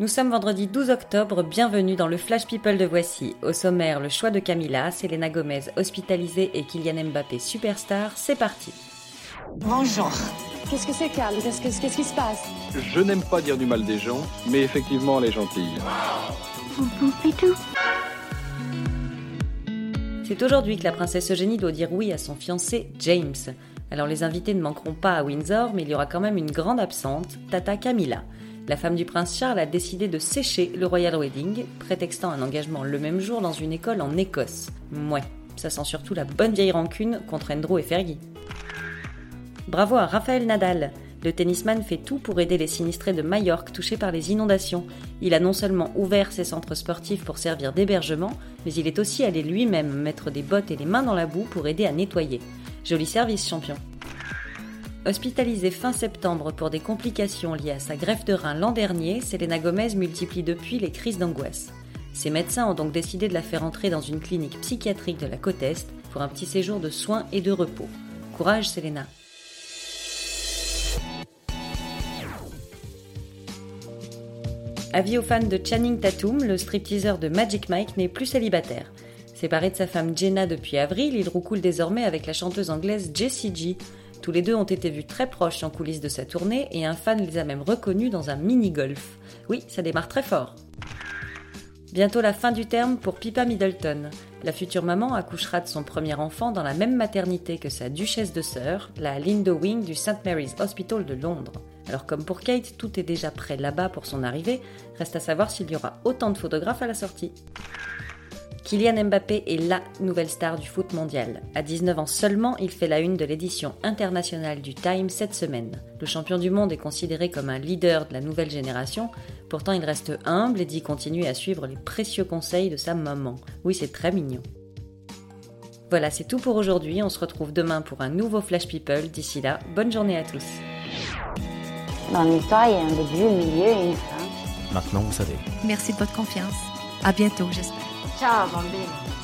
Nous sommes vendredi 12 octobre, bienvenue dans le Flash People de Voici. Au sommaire, le choix de Camilla, Selena Gomez hospitalisée et Kylian Mbappé superstar, c'est parti. Bonjour. Qu'est-ce que c'est, Carl Qu'est-ce que- qu'est-ce qui se passe? Je n'aime pas dire du mal des gens, mais effectivement, elle est gentille. C'est aujourd'hui que la princesse Eugénie doit dire oui à son fiancé James. Alors les invités ne manqueront pas à Windsor, mais il y aura quand même une grande absente, Tata Camilla. La femme du prince Charles a décidé de sécher le Royal Wedding, prétextant un engagement le même jour dans une école en Écosse. Mouais, ça sent surtout la bonne vieille rancune contre Andrew et Fergie. Bravo à Raphaël Nadal. Le tennisman fait tout pour aider les sinistrés de Majorque touchés par les inondations. Il a non seulement ouvert ses centres sportifs pour servir d'hébergement, mais il est aussi allé lui-même mettre des bottes et les mains dans la boue pour aider à nettoyer. Joli service, champion. Hospitalisée fin septembre pour des complications liées à sa greffe de rein l'an dernier, Selena Gomez multiplie depuis les crises d'angoisse. Ses médecins ont donc décidé de la faire entrer dans une clinique psychiatrique de la côte Est pour un petit séjour de soins et de repos. Courage, Selena. Avis aux fans de Channing Tatum, le stripteaseur de Magic Mike n'est plus célibataire. Séparé de sa femme Jenna depuis avril, il roucoule désormais avec la chanteuse anglaise Jessie G. Tous les deux ont été vus très proches en coulisses de sa tournée et un fan les a même reconnus dans un mini-golf. Oui, ça démarre très fort. Bientôt la fin du terme pour Pippa Middleton. La future maman accouchera de son premier enfant dans la même maternité que sa duchesse de sœur, la Linda Wing du St Mary's Hospital de Londres. Alors comme pour Kate, tout est déjà prêt là-bas pour son arrivée, reste à savoir s'il y aura autant de photographes à la sortie. Kylian Mbappé est LA nouvelle star du foot mondial. À 19 ans seulement, il fait la une de l'édition internationale du Time cette semaine. Le champion du monde est considéré comme un leader de la nouvelle génération, pourtant il reste humble et dit continuer à suivre les précieux conseils de sa maman. Oui, c'est très mignon. Voilà, c'est tout pour aujourd'hui. On se retrouve demain pour un nouveau Flash People. D'ici là, bonne journée à tous. Dans l'histoire, il y a un début, un milieu et une fin. Maintenant, vous savez. Merci de votre confiance. À bientôt, j'espère. 笑耳旁边。